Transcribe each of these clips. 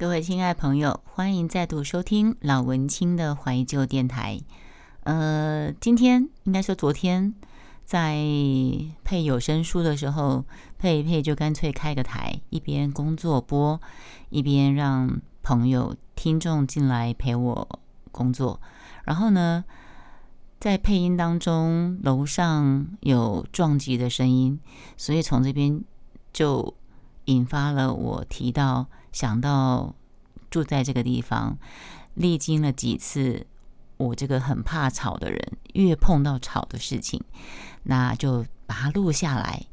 各位亲爱朋友，欢迎再度收听老文青的怀旧电台。呃，今天应该说昨天在配有声书的时候，配一配就干脆开个台，一边工作播，一边让朋友听众进来陪我工作。然后呢，在配音当中，楼上有撞击的声音，所以从这边就引发了我提到想到住在这个地方，历经了几次我这个很怕吵的人，越碰到吵的事情，那就把它录下来。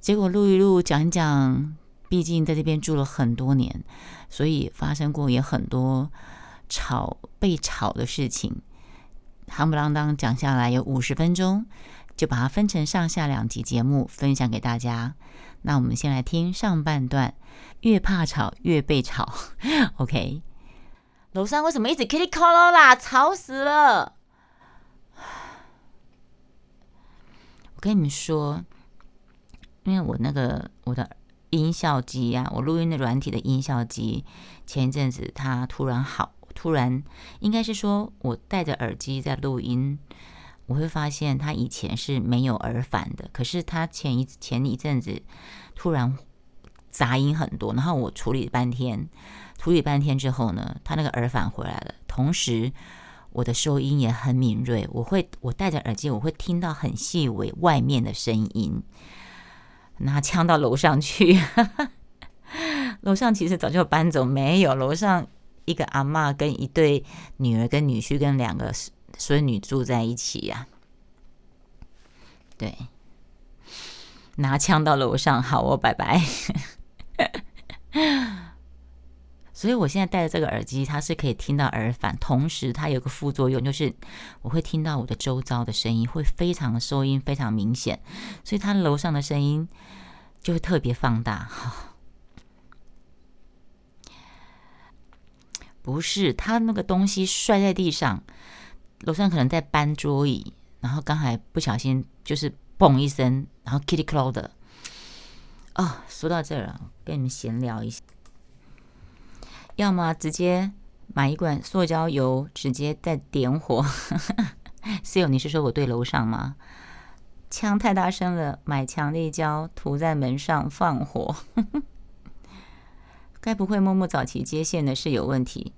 结果录一录，讲一讲，毕竟在这边住了很多年，所以发生过也很多吵被吵的事情。夯不啷当讲下来有五十分钟，就把它分成上下两集节目分享给大家。那我们先来听上半段，越怕吵越被吵。OK，楼上为什么一直 Kitty Call 啦？吵死了！我跟你们说，因为我那个我的音效机啊，我录音的软体的音效机，前一阵子它突然好，突然应该是说我戴着耳机在录音，我会发现他以前是没有耳返的，可是他前一前一阵子突然杂音很多，然后我处理半天，处理半天之后呢，他那个耳返回来了，同时我的收音也很敏锐，我会我戴着耳机，我会听到很细微外面的声音，拿枪到楼上去，楼上其实早就搬走，没有楼上一个阿嬷跟一对女儿跟女婿跟两个孙女住在一起呀，对。拿枪到楼上，好，我拜拜。所以我现在戴的这个耳机，它是可以听到耳返，同时它有个副作用，就是我会听到我的周遭的声音，会非常收音非常明显，所以它楼上的声音就会特别放大。不是，他那个东西摔在地上，楼上可能在搬桌椅，然后刚才不小心就是。嘣一声，然后 Kitty Claw 的哦。说到这儿了，跟你们闲聊一下。要么直接买一罐塑胶油，直接再点火。室友，你是说我对楼上吗？枪太大声了，买强力胶涂在门上放火。该不会默默早期接线的是有问题？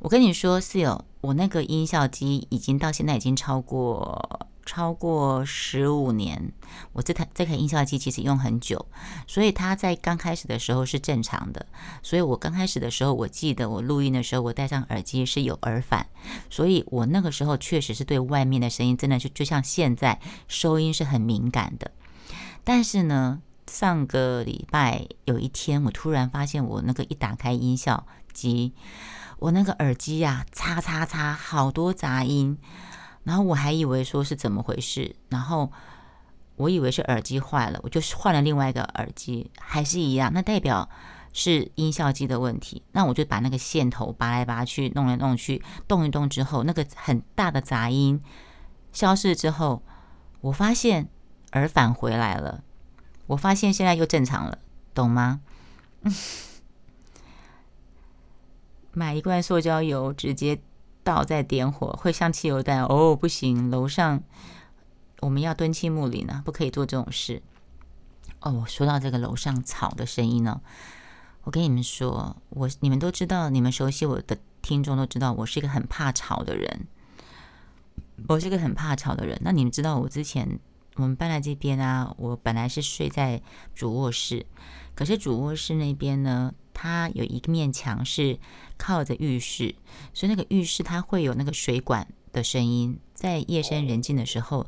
我跟你说，室友，我那个音效机已经到现在已经超过。超过十五年，我这台这台音效机其实用很久，所以它在刚开始的时候是正常的。所以我刚开始的时候，我记得我录音的时候，我戴上耳机是有耳返，所以我那个时候确实是对外面的声音真的就就像现在收音是很敏感的。但是呢，上个礼拜有一天，我突然发现我那个一打开音效机，我那个耳机呀，擦擦擦，好多杂音。然后我还以为说是怎么回事，然后我以为是耳机坏了，我就换了另外一个耳机，还是一样，那代表是音效机的问题。那我就把那个线头拔来拔去，弄来弄去，动一动之后，那个很大的杂音消失之后，我发现耳返回来了，我发现现在又正常了，懂吗？嗯买一罐塑胶油，直接。倒在点火会像汽油弹哦，不行！楼上我们要敦亲睦邻呢，不可以做这种事。哦，说到这个楼上吵的声音呢，我跟你们说，我你们都知道，你们熟悉我的听众都知道，我是一个很怕吵的人。我是个很怕吵的人。那你们知道，我之前我们搬来这边啊，我本来是睡在主卧室，可是主卧室那边呢？它有一面墙是靠着浴室，所以那个浴室它会有那个水管的声音。在夜深人静的时候，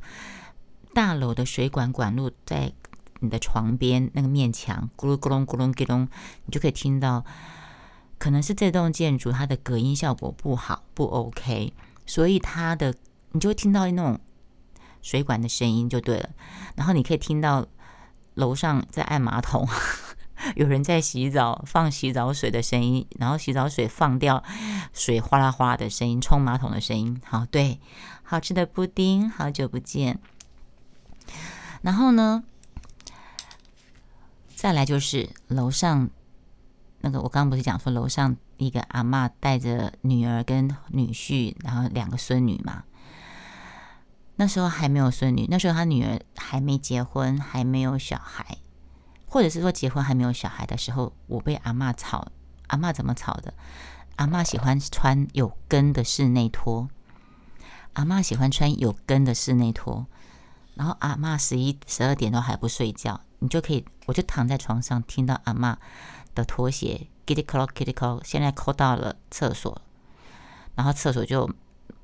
大楼的水管管路在你的床边那个面墙咕噜咕隆咕隆咕隆，你就可以听到。可能是这栋建筑它的隔音效果不好，不 OK，所以它的你就会听到那种水管的声音就对了。然后你可以听到楼上在按马桶。有人在洗澡，放洗澡水的声音，然后洗澡水放掉，水哗啦哗啦的声音，冲马桶的声音。好，对，好吃的布丁，好久不见。然后呢，再来就是楼上那个我刚刚不是讲说楼上一个阿嬷带着女儿跟女婿，然后两个孙女嘛。那时候还没有孙女，那时候他女儿还没结婚，还没有小孩，或者是说结婚还没有小孩的时候，我被阿嬷吵。阿嬷怎么吵的？阿嬷喜欢穿有跟的室内拖。阿嬷喜欢穿有跟的室内拖，然后阿嬷十一十二点都还不睡觉，你就可以，我就躺在床上听到阿嬷的拖鞋 kitty call kitty call，现在扣到了厕所，然后厕所就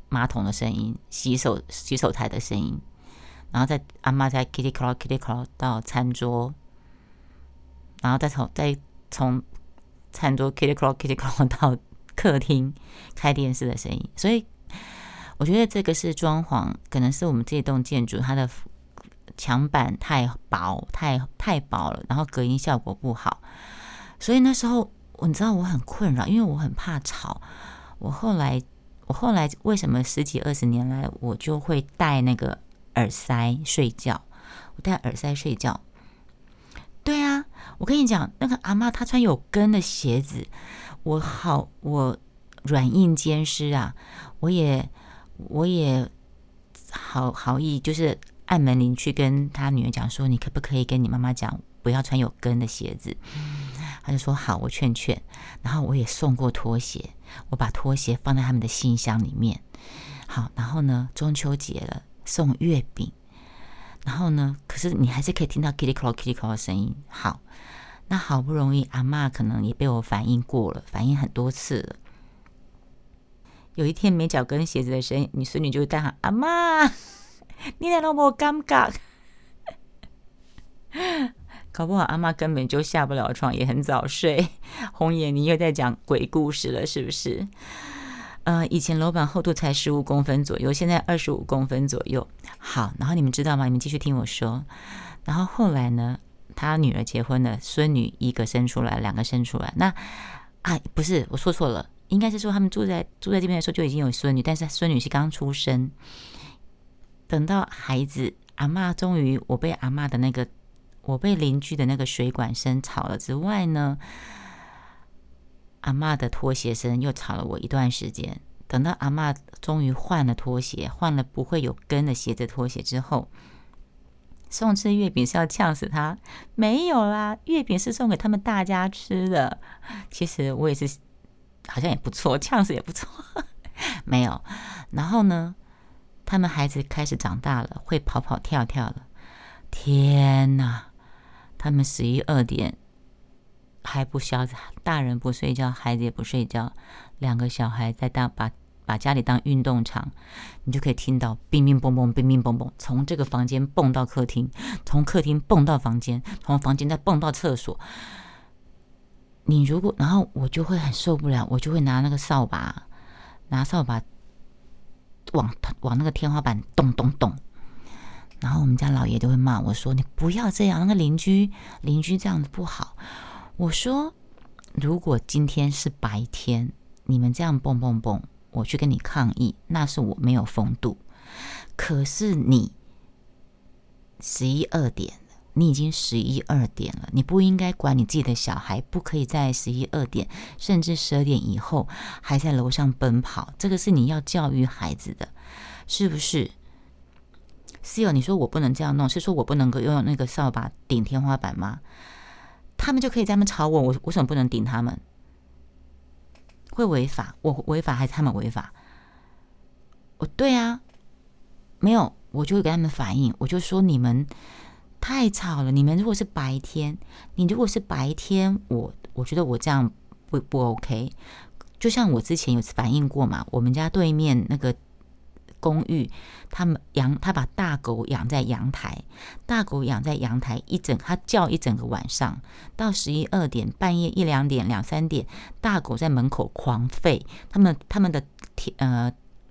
马桶的声音，洗手洗手台的声音，然后再阿嬷在 kitty call kitty call 到餐桌，然后再从再从餐桌 kitty call kitty call 到客厅开电视的声音，所以。我觉得这个是装潢，可能是我们这栋建筑它的墙板太薄、太太薄了，然后隔音效果不好。所以那时候，我你知道我很困扰，因为我很怕吵。我后来，我后来为什么十几二十年来我就会戴那个耳塞睡觉？我戴耳塞睡觉。对啊，我跟你讲，那个阿妈她穿有跟的鞋子，我好，我软硬兼施啊，我也。我也好好意，就是按门铃去跟她女儿讲说：“你可不可以跟你妈妈讲，不要穿有跟的鞋子？”她就说：“好，我劝劝。”然后我也送过拖鞋，我把拖鞋放在他们的信箱里面。好，然后呢，中秋节了，送月饼。然后呢，可是你还是可以听到 kitty claw kitty claw” 的声音。好，那好不容易阿妈可能也被我反应过了，反应很多次了。有一天没脚跟鞋子的声音，你孙女就会大喊：“阿妈，你来了我尴尬。”搞不好阿妈根本就下不了床，也很早睡。红眼，你又在讲鬼故事了，是不是？呃，以前楼板厚度才十五公分左右，现在二十五公分左右。好，然后你们知道吗？你们继续听我说。然后后来呢，他女儿结婚了，孙女一个生出来，两个生出来。那啊，不是，我说错了。应该是说，他们住在住在这边的时候就已经有孙女，但是孙女是刚出生。等到孩子阿妈终于，我被阿妈的那个，我被邻居的那个水管声吵了之外呢，阿妈的拖鞋声又吵了我一段时间。等到阿妈终于换了拖鞋，换了不会有跟的鞋子拖鞋之后，送吃月饼是要呛死他？没有啦，月饼是送给他们大家吃的。其实我也是。好像也不错，呛死也不错，没有。然后呢，他们孩子开始长大了，会跑跑跳跳了。天哪！他们十一二点还不消，大人不睡觉，孩子也不睡觉，两个小孩在当把把家里当运动场，你就可以听到乒乒乓乓，乒乒乓乓，从这个房间蹦到客厅，从客厅蹦到房间，从房间再蹦到厕所。你如果，然后我就会很受不了，我就会拿那个扫把，拿扫把往往那个天花板咚咚咚，然后我们家老爷就会骂我说：“你不要这样，那个邻居邻居这样子不好。”我说：“如果今天是白天，你们这样蹦蹦蹦，我去跟你抗议，那是我没有风度。可是你十一二点了。”你已经十一二点了，你不应该管你自己的小孩，不可以在十一二点甚至十二点以后还在楼上奔跑。这个是你要教育孩子的，是不是？室友，你说我不能这样弄，是说我不能够用那个扫把顶天花板吗？他们就可以在那吵我，我为什么不能顶他们？会违法？我违法还是他们违法？我对啊，没有，我就会跟他们反映，我就说你们。太吵了！你们如果是白天，你如果是白天，我我觉得我这样不不 OK。就像我之前有反映过嘛，我们家对面那个公寓，他们养他把大狗养在阳台，大狗养在阳台一整，它叫一整个晚上，到十一二点，半夜一两点、两三点，大狗在门口狂吠，他们他们的铁呃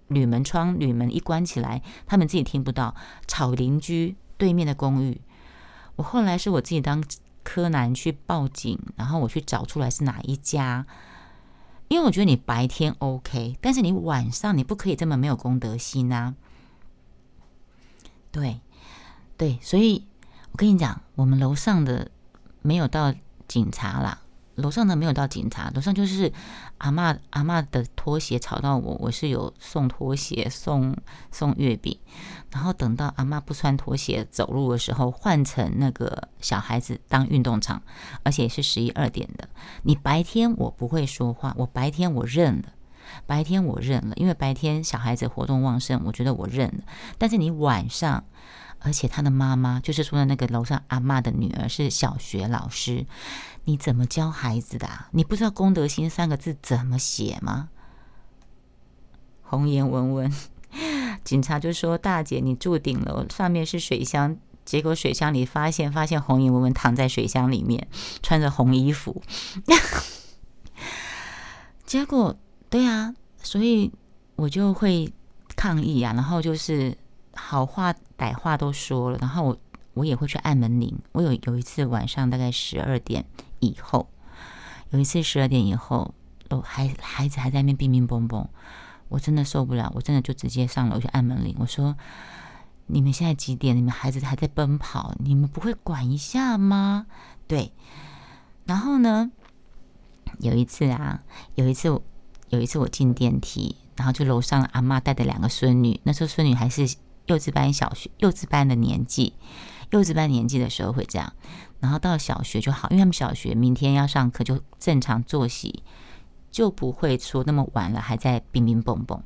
铝门窗铝门一关起来，他们自己听不到，吵邻居对面的公寓。我后来是我自己当柯南去报警，然后我去找出来是哪一家，因为我觉得你白天 OK，但是你晚上你不可以这么没有公德心呐。对，对，所以我跟你讲，我们楼上的没有到警察啦，楼上呢没有到警察，楼上就是阿妈阿妈的拖鞋吵到我，我是有送拖鞋送送月饼，然后等到阿妈不穿拖鞋走路的时候，换成那个小孩子当运动场，而且是十一二点的。你白天我不会说话，我白天我认了，白天我认了，因为白天小孩子活动旺盛，我觉得我认了。但是你晚上。而且他的妈妈就是说的那个楼上阿妈的女儿是小学老师，你怎么教孩子的？你不知道“公德心”三个字怎么写吗？红颜文文，警察就说：“大姐，你住顶楼，上面是水箱，结果水箱里发现发现红颜文文躺在水箱里面，穿着红衣服。结果，对啊，所以我就会抗议啊，然后就是好话。”歹话都说了，然后我我也会去按门铃。我有有一次晚上大概十二点以后，有一次十二点以后，楼孩孩子还在那边乒乒乓乓，我真的受不了，我真的就直接上楼去按门铃。我说：“你们现在几点？你们孩子还在奔跑，你们不会管一下吗？”对。然后呢，有一次啊，有一次有一次我进电梯，然后就楼上阿妈带着两个孙女，那时候孙女还是。幼稚班、小学、幼稚班的年纪，幼稚班年纪的时候会这样，然后到小学就好，因为他们小学明天要上课，就正常作息，就不会说那么晚了还在乒乒蹦蹦。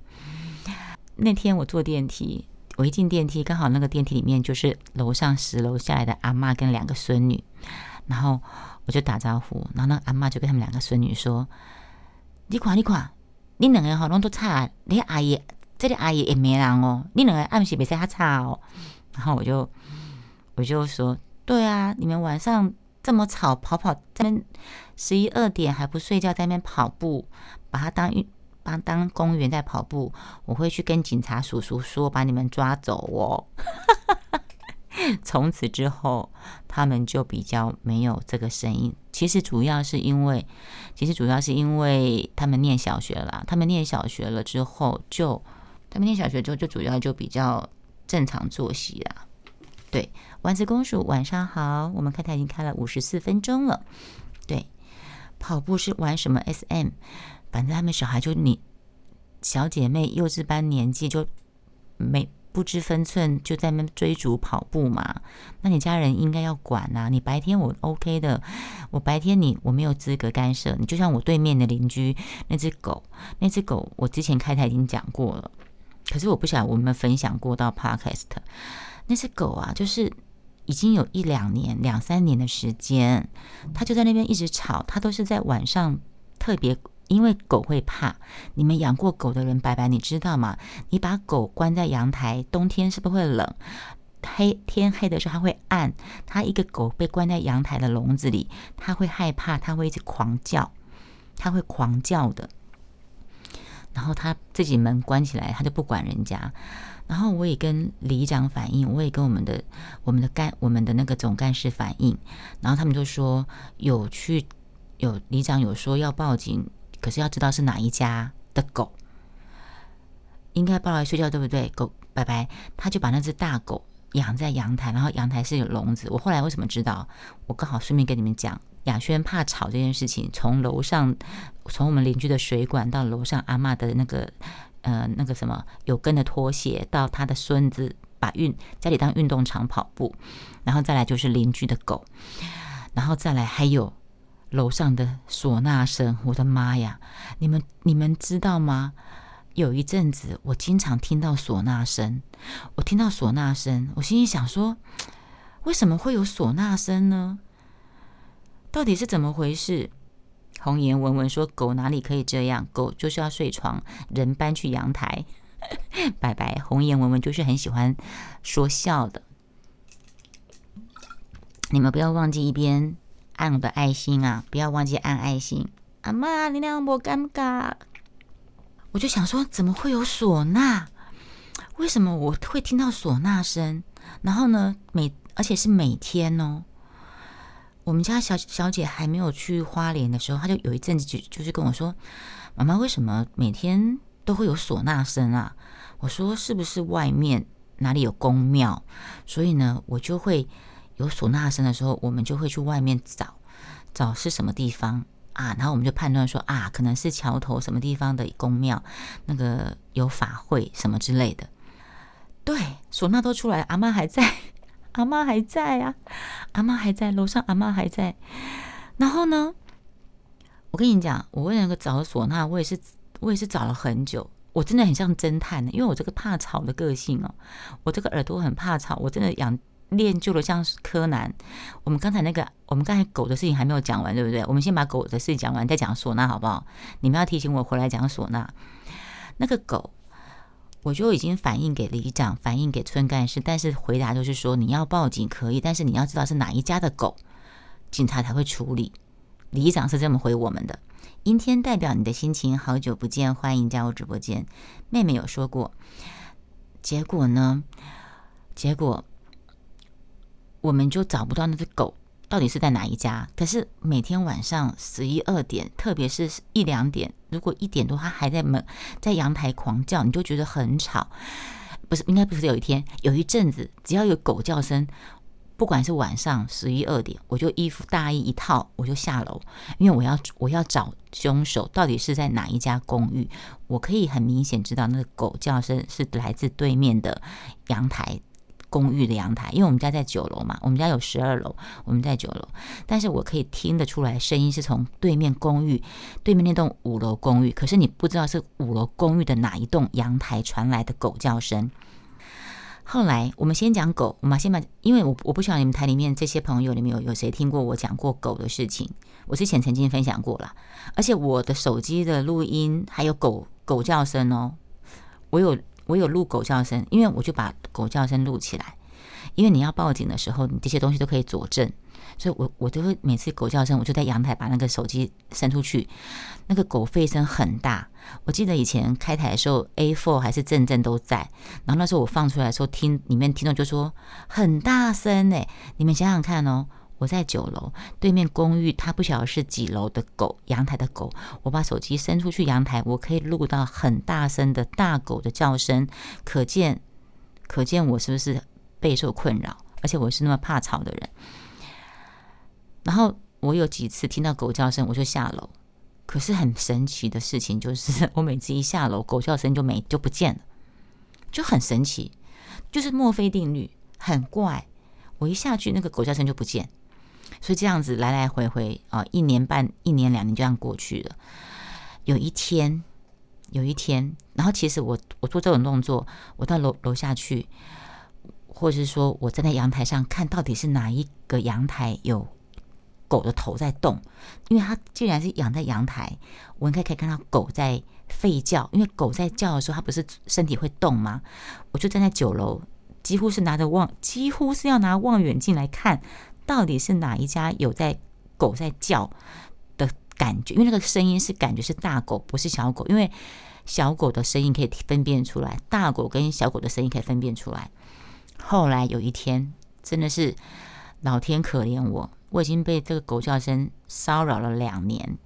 那天我坐电梯，我一进电梯，刚好那个电梯里面就是楼上十楼下来的阿妈跟两个孙女，然后我就打招呼，然后那阿妈就跟他们两个孙女说：“你看，你看，你两个好拢都差，你阿姨。”这里阿姨也没人哦，你两个暗时别在他吵哦。然后我就我就说，对啊，你们晚上这么吵，跑跑在那十一二点还不睡觉，在那边跑步，把它当运，把当公园在跑步。我会去跟警察叔叔说，把你们抓走哦。从此之后，他们就比较没有这个声音。其实主要是因为，其实主要是因为他们念小学了。他们念小学了之后就。他们念小学之后，就主要就比较正常作息啦。对，丸子公主晚上好，我们看台已经开了五十四分钟了。对，跑步是玩什么 SM？反正他们小孩就你小姐妹幼稚班年纪就没不知分寸，就在那追逐跑步嘛。那你家人应该要管啊。你白天我 OK 的，我白天你我没有资格干涉。你就像我对面的邻居那只狗，那只狗我之前开台已经讲过了。可是我不晓得我们分享过到 Podcast，那只狗啊，就是已经有一两年、两三年的时间，它就在那边一直吵。它都是在晚上特别，因为狗会怕。你们养过狗的人，白白你知道吗？你把狗关在阳台，冬天是不是会冷？黑天黑的时候，它会暗。它一个狗被关在阳台的笼子里，它会害怕，它会一直狂叫，它会狂叫的。然后他自己门关起来，他就不管人家。然后我也跟里长反映，我也跟我们的我们的干我们的那个总干事反映。然后他们就说有去有里长有说要报警，可是要知道是哪一家的狗，应该抱来睡觉对不对？狗拜拜，他就把那只大狗养在阳台，然后阳台是有笼子。我后来为什么知道？我刚好顺便跟你们讲。雅轩怕吵这件事情，从楼上，从我们邻居的水管到楼上阿妈的那个，呃，那个什么有跟的拖鞋，到他的孙子把运家里当运动场跑步，然后再来就是邻居的狗，然后再来还有楼上的唢呐声，我的妈呀！你们你们知道吗？有一阵子我经常听到唢呐声，我听到唢呐声，我心里想说，为什么会有唢呐声呢？到底是怎么回事？红颜文文说：“狗哪里可以这样？狗就是要睡床，人搬去阳台。”拜拜。红颜文文就是很喜欢说笑的。你们不要忘记一边按我的爱心啊！不要忘记按爱心。阿妈，你让我尴尬。我就想说，怎么会有唢呐？为什么我会听到唢呐声？然后呢，每而且是每天哦。我们家小小姐还没有去花莲的时候，她就有一阵子就就是跟我说：“妈妈，为什么每天都会有唢呐声啊？”我说：“是不是外面哪里有宫庙？所以呢，我就会有唢呐声的时候，我们就会去外面找找是什么地方啊，然后我们就判断说啊，可能是桥头什么地方的公庙，那个有法会什么之类的。对，唢呐都出来，阿妈还在，阿妈还在啊，阿妈还在楼上，阿妈还在。然后呢，我跟你讲，我为那个找唢呐，我也是，我也是找了很久。我真的很像侦探的，因为我这个怕吵的个性哦，我这个耳朵很怕吵，我真的养。练就了像柯南。我们刚才那个，我们刚才狗的事情还没有讲完，对不对？我们先把狗的事情讲完，再讲唢呐，好不好？你们要提醒我回来讲唢呐。那个狗，我就已经反映给里长，反映给村干事，但是回答就是说，你要报警可以，但是你要知道是哪一家的狗，警察才会处理。里长是这么回我们的。阴天代表你的心情，好久不见，欢迎加入直播间。妹妹有说过，结果呢？结果。我们就找不到那只狗到底是在哪一家。可是每天晚上十一二点，特别是一两点，如果一点多它还在门在阳台狂叫，你就觉得很吵。不是，应该不是有一天，有一阵子，只要有狗叫声，不管是晚上十一二点，我就衣服大衣一套，我就下楼，因为我要我要找凶手到底是在哪一家公寓。我可以很明显知道那个狗叫声是来自对面的阳台。公寓的阳台，因为我们家在九楼嘛，我们家有十二楼，我们在九楼，但是我可以听得出来，声音是从对面公寓，对面那栋五楼公寓，可是你不知道是五楼公寓的哪一栋阳台传来的狗叫声。后来我们先讲狗，我们先把，因为我我不晓得你们台里面这些朋友里面有有谁听过我讲过狗的事情，我之前曾经分享过了，而且我的手机的录音还有狗狗叫声哦，我有。我有录狗叫声，因为我就把狗叫声录起来。因为你要报警的时候，你这些东西都可以佐证，所以我我都会每次狗叫声，我就在阳台把那个手机伸出去。那个狗吠声很大，我记得以前开台的时候，A four 还是正正都在。然后那时候我放出来的时候，听里面听众就说很大声哎，你们想想看哦。我在九楼对面公寓，他不晓得是几楼的狗，阳台的狗。我把手机伸出去阳台，我可以录到很大声的大狗的叫声，可见可见我是不是备受困扰？而且我是那么怕吵的人。然后我有几次听到狗叫声，我就下楼。可是很神奇的事情就是，我每次一下楼，狗叫声就没就不见了，就很神奇，就是墨菲定律，很怪。我一下去，那个狗叫声就不见。所以这样子来来回回啊，一年半、一年两年就这样过去了。有一天，有一天，然后其实我我做这种动作，我到楼楼下去，或者是说我站在阳台上看到底是哪一个阳台有狗的头在动，因为它既然是养在阳台，我应该可以看到狗在吠叫。因为狗在叫的时候，它不是身体会动吗？我就站在九楼，几乎是拿着望，几乎是要拿望远镜来看。到底是哪一家有在狗在叫的感觉？因为那个声音是感觉是大狗，不是小狗。因为小狗的声音可以分辨出来，大狗跟小狗的声音可以分辨出来。后来有一天，真的是老天可怜我，我已经被这个狗叫声骚扰了两年。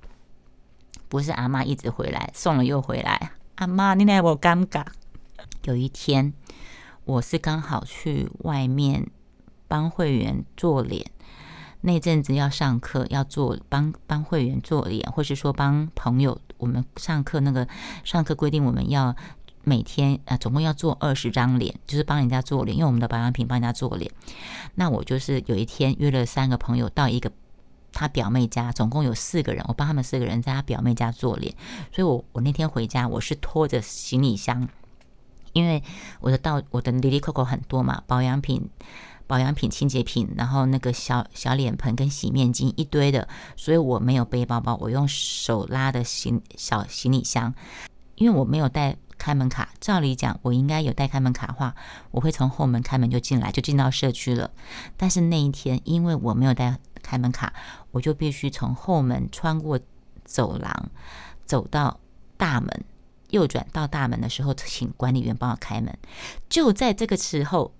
不是阿妈一直回来，送了又回来。阿妈，你来我尴尬。有一天，我是刚好去外面。帮会员做脸，那阵子要上课，要做帮帮会员做脸，或是说帮朋友，我们上课那个上课规定，我们要每天啊，总共要做二十张脸，就是帮人家做脸，用我们的保养品帮人家做脸。那我就是有一天约了三个朋友到一个他表妹家，总共有四个人，我帮他们四个人在他表妹家做脸。所以我我那天回家，我是拖着行李箱，因为我的到我的 Lily Coco 很多嘛，保养品。保养品、清洁品，然后那个小小脸盆跟洗面巾一堆的，所以我没有背包包，我用手拉的行小行李箱，因为我没有带开门卡。照理讲，我应该有带开门卡的话，我会从后门开门就进来，就进到社区了。但是那一天，因为我没有带开门卡，我就必须从后门穿过走廊，走到大门，右转到大门的时候，请管理员帮我开门。就在这个时候。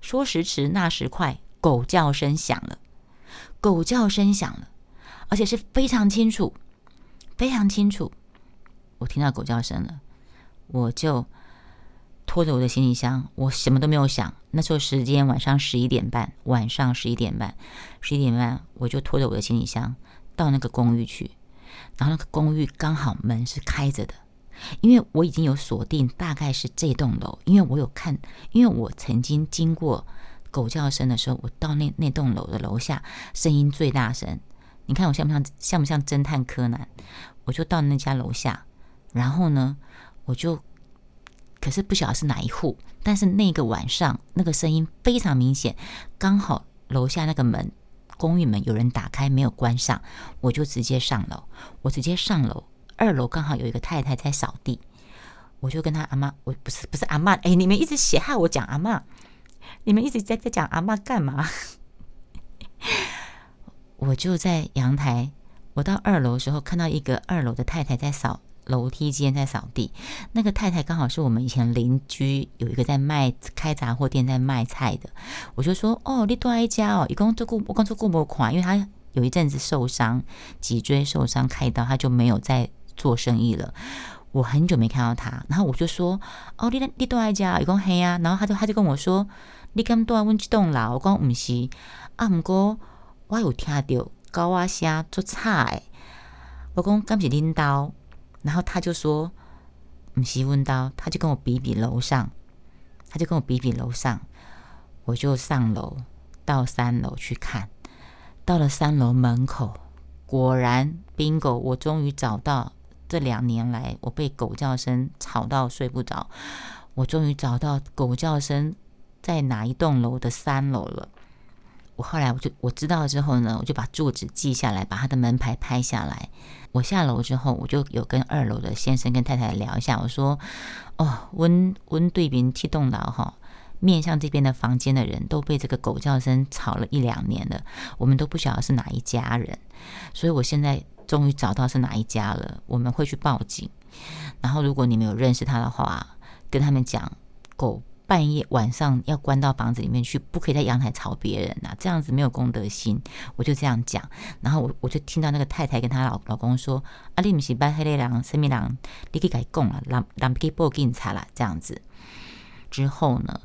说时迟，那时快，狗叫声响了，狗叫声响了，而且是非常清楚，非常清楚。我听到狗叫声了，我就拖着我的行李箱，我什么都没有想。那时候时间晚上十一点半，晚上十一点半，十一点半，我就拖着我的行李箱到那个公寓去。然后那个公寓刚好门是开着的，因为我已经有锁定大概是这栋楼，因为我有看，因为我曾经经过狗叫声的时候，我到那那栋楼的楼下声音最大声。你看我像不像像不像侦探柯南？我就到那家楼下，然后呢，我就可是不晓得是哪一户，但是那个晚上那个声音非常明显，刚好楼下那个门。公寓门有人打开没有关上，我就直接上楼。我直接上楼，二楼刚好有一个太太在扫地，我就跟他阿妈，我不是不是阿妈，哎，你们一直写害我讲阿妈，你们一直在在讲阿妈干嘛？我就在阳台，我到二楼的时候看到一个二楼的太太在扫。楼梯间在扫地，那个太太刚好是我们以前邻居，有一个在卖开杂货店在卖菜的。我就说：“哦，你多一家哦，一共做过我刚做过没款，因为他有一阵子受伤，脊椎受伤开刀，他就没有再做生意了。我很久没看到他，然后我就说：哦，你你多一家，一共黑啊。然后他就他就跟我说：你刚多问这栋楼？我讲唔是，啊，不过我有听到高啊声做菜，我讲敢是领导。”然后他就说：“唔是问刀，他就跟我比比楼上，他就跟我比比楼上，我就上楼到三楼去看。到了三楼门口，果然 bingo，我终于找到这两年来我被狗叫声吵到睡不着，我终于找到狗叫声在哪一栋楼的三楼了。我后来我就我知道了之后呢，我就把住址记下来，把他的门牌拍下来。”我下楼之后，我就有跟二楼的先生跟太太聊一下。我说：“哦，温温对面七栋楼哈，面向这边的房间的人都被这个狗叫声吵了一两年了，我们都不晓得是哪一家人。所以我现在终于找到是哪一家了，我们会去报警。然后如果你们有认识他的话，跟他们讲狗。”半夜晚上要关到房子里面去，不可以在阳台吵别人呐，这样子没有公德心。我就这样讲，然后我我就听到那个太太跟她老老公说：“啊，你不是扮黑脸狼、神秘狼，你可以改供了，让让可以报警察了。”这样子之后呢？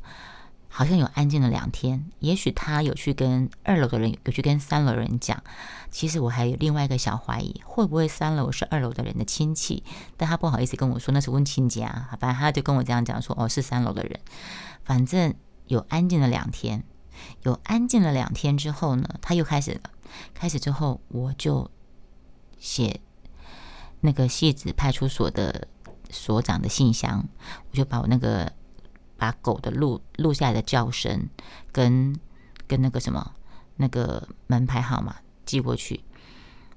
好像有安静了两天，也许他有去跟二楼的人，有去跟三楼人讲。其实我还有另外一个小怀疑，会不会三楼是二楼的人的亲戚？但他不好意思跟我说那是问亲家，反正他就跟我这样讲说：“哦，是三楼的人。”反正有安静了两天，有安静了两天之后呢，他又开始了。开始之后，我就写那个戏子派出所的所长的信箱，我就把我那个。把狗的录录下来的叫声，跟跟那个什么那个门牌号码寄过去，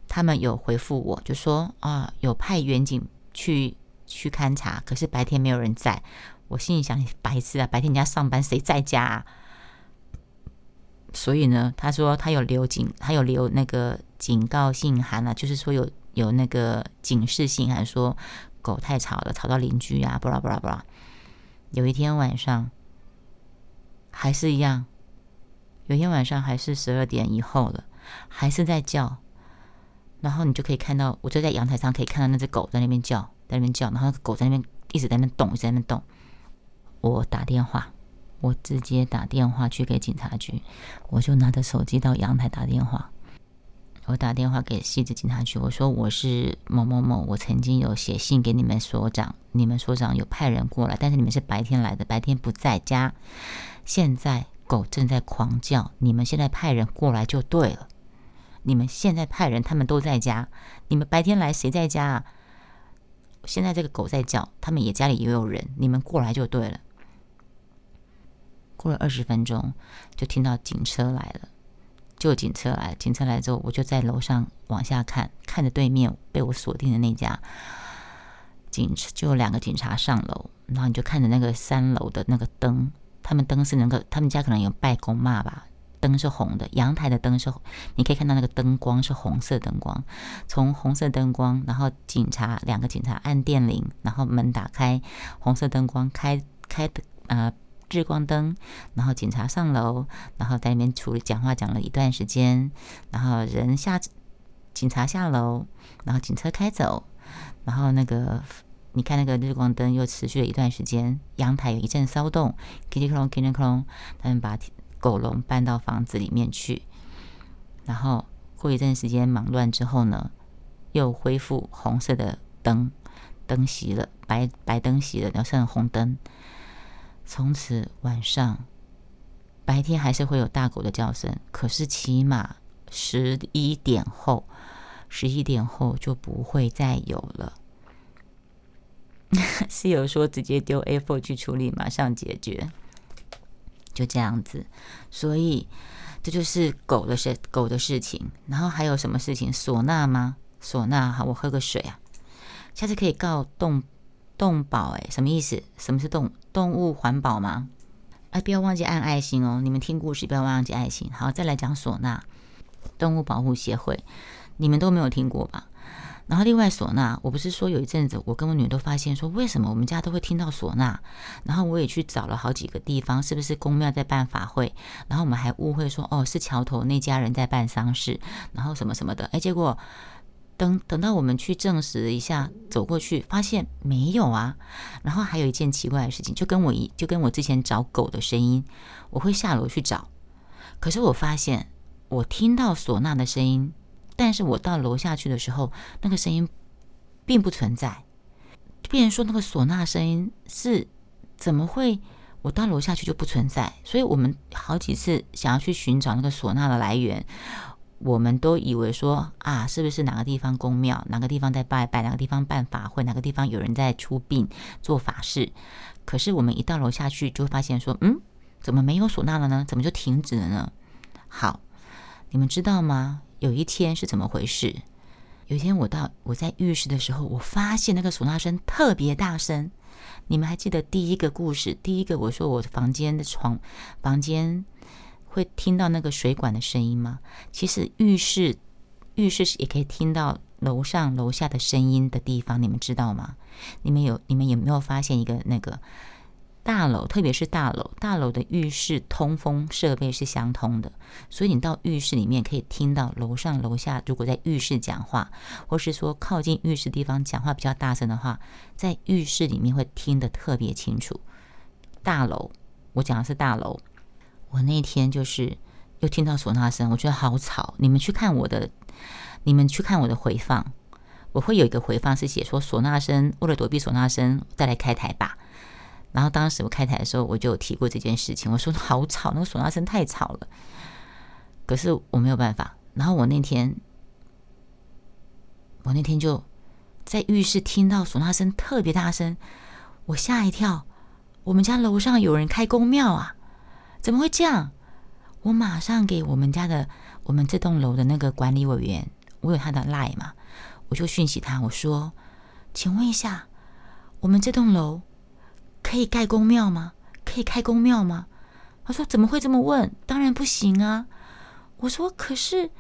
他们有回复我，就说啊，有派远警去去勘察，可是白天没有人在。我心里想，白痴啊，白天人家上班，谁在家？啊？所以呢，他说他有留警，他有留那个警告信函啊，就是说有有那个警示信函，说狗太吵了，吵到邻居啊，巴拉巴拉巴拉。有一天晚上，还是一样。有一天晚上还是十二点以后了，还是在叫。然后你就可以看到，我就在阳台上可以看到那只狗在那边叫，在那边叫。然后狗在那边一直在那边动，一直在那边动。我打电话，我直接打电话去给警察局，我就拿着手机到阳台打电话。我打电话给西子警察局，我说我是某某某，我曾经有写信给你们所长，你们所长有派人过来，但是你们是白天来的，白天不在家。现在狗正在狂叫，你们现在派人过来就对了。你们现在派人，他们都在家，你们白天来谁在家啊？现在这个狗在叫，他们也家里也有人，你们过来就对了。过了二十分钟，就听到警车来了。就警车来，警车来之后，我就在楼上往下看，看着对面被我锁定的那家警车，就两个警察上楼，然后你就看着那个三楼的那个灯，他们灯是能够，他们家可能有拜公骂吧，灯是红的，阳台的灯是，你可以看到那个灯光是红色灯光，从红色灯光，然后警察两个警察按电铃，然后门打开，红色灯光开开的呃。日光灯，然后警察上楼，然后在那边处理讲话，讲了一段时间，然后人下，警察下楼，然后警车开走，然后那个你看那个日光灯又持续了一段时间，阳台有一阵骚动，kitty 克隆 kitty 克隆，他们把狗笼搬到房子里面去，然后过一阵时间忙乱之后呢，又恢复红色的灯，灯熄了，白白灯熄了，然后剩红灯。从此晚上，白天还是会有大狗的叫声，可是起码十一点后，十一点后就不会再有了。室友说直接丢 A4 去处理，马上解决，就这样子。所以这就是狗的事，狗的事情。然后还有什么事情？唢呐吗？唢呐，好，我喝个水啊。下次可以告动动保，哎，什么意思？什么是动动物环保吗？哎，不要忘记按爱心哦。你们听故事不要忘记爱心。好，再来讲唢呐，动物保护协会，你们都没有听过吧？然后另外唢呐，我不是说有一阵子，我跟我女儿都发现说，为什么我们家都会听到唢呐？然后我也去找了好几个地方，是不是公庙在办法会？然后我们还误会说，哦，是桥头那家人在办丧事，然后什么什么的。哎，结果等等到我们去证实一下，走过去发现没有啊。然后还有一件奇怪的事情，就跟我一就跟我之前找狗的声音，我会下楼去找，可是我发现我听到唢呐的声音。但是我到楼下去的时候，那个声音并不存在。别人说那个唢呐声音是怎么会？我到楼下去就不存在。所以我们好几次想要去寻找那个唢呐的来源，我们都以为说啊，是不是哪个地方公庙，哪个地方在拜拜，哪个地方办法会，哪个地方有人在出殡做法事。可是我们一到楼下去，就会发现说，嗯，怎么没有唢呐了呢？怎么就停止了呢？好，你们知道吗？有一天是怎么回事？有一天我到我在浴室的时候，我发现那个唢呐声特别大声。你们还记得第一个故事？第一个我说我房间的床房间会听到那个水管的声音吗？其实浴室浴室也可以听到楼上楼下的声音的地方，你们知道吗？你们有你们有没有发现一个那个？大楼，特别是大楼，大楼的浴室通风设备是相通的，所以你到浴室里面可以听到楼上楼下如果在浴室讲话，或是说靠近浴室地方讲话比较大声的话，在浴室里面会听得特别清楚。大楼，我讲的是大楼。我那天就是又听到唢呐声，我觉得好吵。你们去看我的，你们去看我的回放，我会有一个回放是写说唢呐声，为了躲避唢呐声，再来开台吧。然后当时我开台的时候，我就有提过这件事情。我说好吵，那个唢呐声太吵了。可是我没有办法。然后我那天，我那天就在浴室听到唢呐声特别大声，我吓一跳。我们家楼上有人开公庙啊？怎么会这样？我马上给我们家的我们这栋楼的那个管理委员，我有他的 line 嘛，我就讯息他，我说，请问一下，我们这栋楼。可以盖公庙吗？可以开公庙吗？他说：“怎么会这么问？当然不行啊！”我说：“可是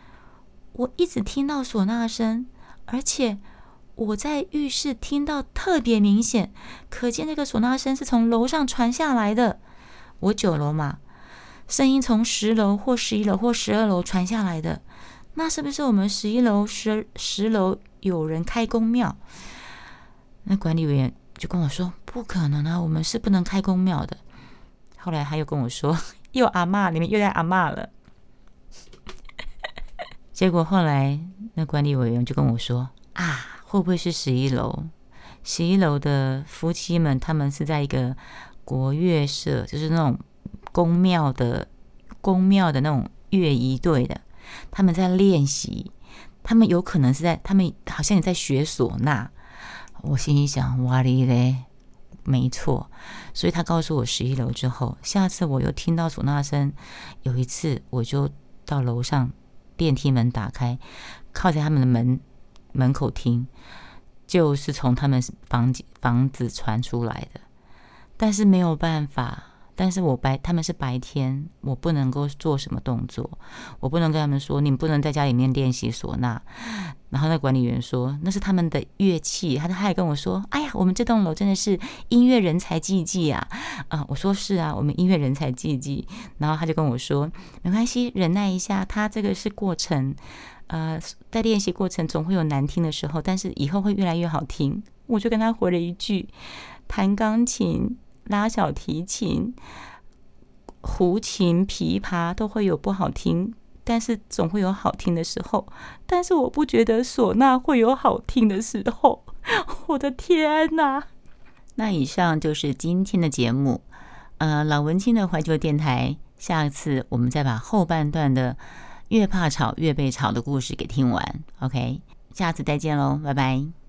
我一直听到唢呐声，而且我在浴室听到特别明显，可见那个唢呐声是从楼上传下来的。我九楼嘛，声音从十楼或十一楼或十二楼传下来的，那是不是我们十一楼、十十楼有人开公庙？”那管理员。就跟我说不可能啊，我们是不能开公庙的。后来他又跟我说，又阿骂，你们又在阿骂了。结果后来那管理委员就跟我说啊，会不会是十一楼？十一楼的夫妻们，他们是在一个国乐社，就是那种宫庙的宫庙的那种乐仪队的，他们在练习，他们有可能是在，他们好像也在学唢呐。我心里想，哇哩嘞，没错。所以他告诉我十一楼之后，下次我又听到唢呐声，有一次我就到楼上电梯门打开，靠在他们的门门口听，就是从他们房房子传出来的，但是没有办法。但是我白他们是白天，我不能够做什么动作，我不能跟他们说，你们不能在家里面练习唢呐。然后那管理员说那是他们的乐器，他他还跟我说，哎呀，我们这栋楼真的是音乐人才济济啊！啊，我说是啊，我们音乐人才济济。然后他就跟我说，没关系，忍耐一下，他这个是过程，呃，在练习过程总会有难听的时候，但是以后会越来越好听。我就跟他回了一句，弹钢琴。拉小提琴、胡琴、琵琶都会有不好听但是总会有好听的时候。但是我不觉得唢呐会有好听的时候。我的天哪！那以上就是今天的节目。呃，老文青的怀旧电台，下次我们再把后半段的“越怕吵越被吵”的故事给听完。OK，下次再见喽，拜拜。